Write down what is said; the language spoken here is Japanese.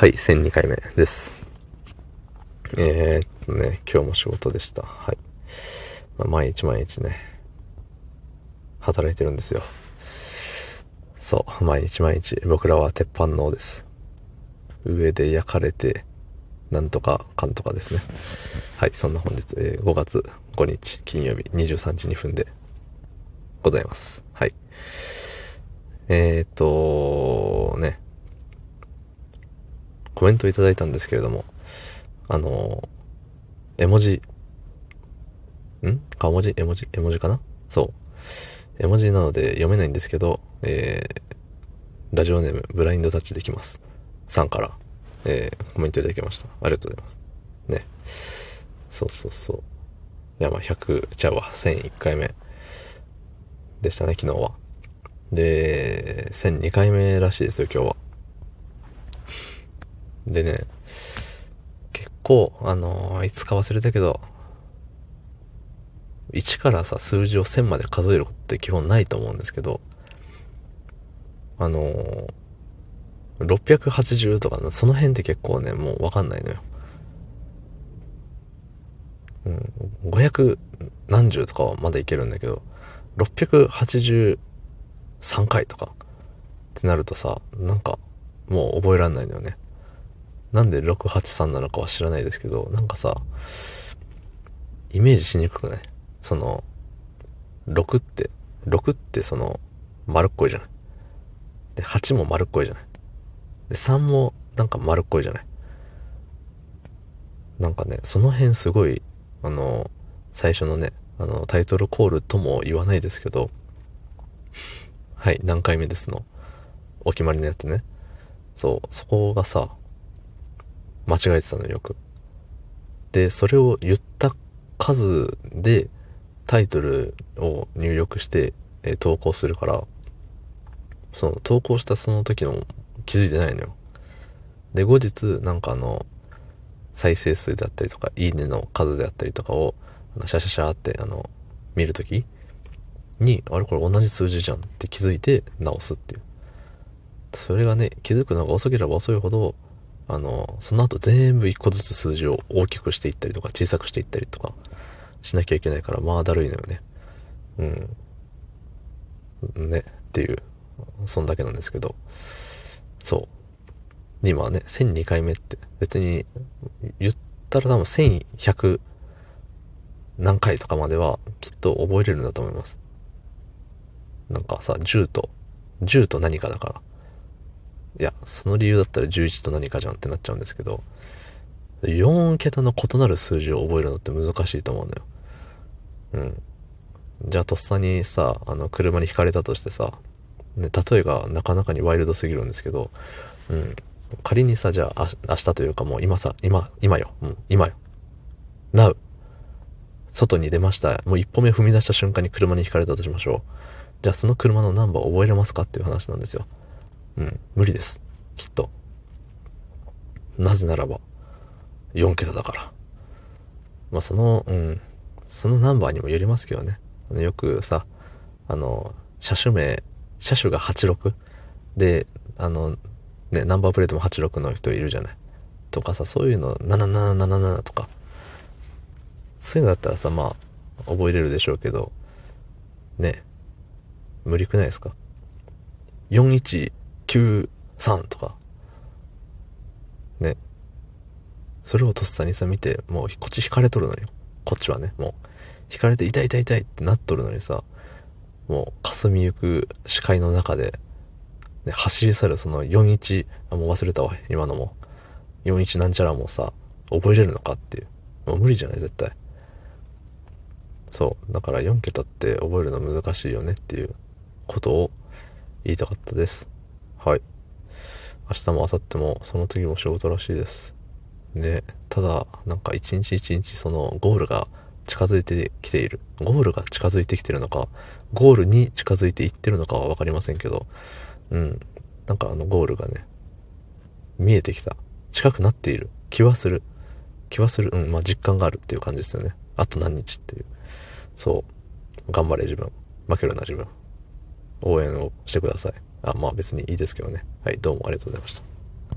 はい、1002回目です。えー、っとね、今日も仕事でした。はい。まあ、毎日毎日ね、働いてるんですよ。そう、毎日毎日、僕らは鉄板のです。上で焼かれて、なんとかかんとかですね。はい、そんな本日、えー、5月5日金曜日23時2分でございます。はい。えー、っと、ね、コメントいただいたんですけれども、あの、絵文字、ん？顔文字？絵文字？絵文字かな？そう。絵文字なので読めないんですけど、えー、ラジオネーム、ブラインドタッチできます。さんから、えー、コメントいただきました。ありがとうございます。ね。そうそうそう。いや、まあ、100、ちゃうわ、1001回目でしたね、昨日は。で、1002回目らしいですよ、今日は。でね、結構、あのー、いつか忘れたけど、1からさ、数字を1000まで数えることって基本ないと思うんですけど、あのー、680とかの、その辺って結構ね、もうわかんないのよ。うん、500何十とかはまだいけるんだけど、683回とかってなるとさ、なんかもう覚えらんないのよね。なんで683なのかは知らないですけど、なんかさ、イメージしにくくない？その、6って、6ってその、丸っこいじゃない？で、8も丸っこいじゃない？で、3もなんか丸っこいじゃない？なんかね、その辺すごい、あの、最初のね、あの、タイトルコールとも言わないですけど、はい、何回目ですの、お決まりのやつね。そう、そこがさ、間違えてたのよく。で、それを言った数でタイトルを入力して、えー、投稿するから、その投稿したその時の気づいてないのよ。で、後日、なんかあの、再生数であったりとか、いいねの数であったりとかを、シャシャシャって、あの、見るときに、あれこれ同じ数字じゃんって気づいて直すっていう。それがね、気づくのが遅ければ遅いほど、あの、その後全部一個ずつ数字を大きくしていったりとか小さくしていったりとかしなきゃいけないから、まあだるいのよね。うん。ね、っていう、そんだけなんですけど、そう。今はね、1002回目って別に言ったら多分1100何回とかまではきっと覚えれるんだと思います。なんかさ、10と、10と何かだから。いや、その理由だったら11と何かじゃんってなっちゃうんですけど、4桁の異なる数字を覚えるのって難しいと思うのよ。うん。じゃあとっさにさ、あの、車にひかれたとしてさ、ね、例えがなかなかにワイルドすぎるんですけど、うん。仮にさ、じゃあ、明日というかもう今さ、今、今よ。うん、今よ。Now。外に出ました。もう一歩目踏み出した瞬間に車にひかれたとしましょう。じゃあその車のナンバー覚えれますかっていう話なんですよ。うん、無理です。きっと。なぜならば、4桁だから。まあ、その、うん、そのナンバーにもよりますけどね。よくさ、あの、車種名、車種が86で、あの、ね、ナンバープレートも86の人いるじゃない。とかさ、そういうの、7777とか。そういうのだったらさ、まあ、覚えれるでしょうけど、ね、無理くないですか？93とか、ね。それをとっさにさ見て、もうこっち引かれとるのよ。こっちはね、もう。引かれて痛い痛い痛いってなっとるのにさ、もう霞ゆく視界の中で、ね、走り去るその41、あ、もう忘れたわ、今のも。41なんちゃらもさ、覚えれるのかっていう。もう無理じゃない絶対。そう。だから4桁って覚えるの難しいよねっていうことを言いたかったです。はい。明日も明後日もその次も仕事らしいです。で、ただ、なんか一日一日そのゴールが近づいてきている。ゴールが近づいてきてるのか、ゴールに近づいていってるのかは分かりませんけど、うん。なんかあのゴールがね、見えてきた。近くなっている気はする。気はする。うん、まあ実感があるっていう感じですよね。あと何日っていう。そう。頑張れ自分。負けるな自分。応援をしてください。あ、まあ別にいいですけどね。はい、どうもありがとうございました。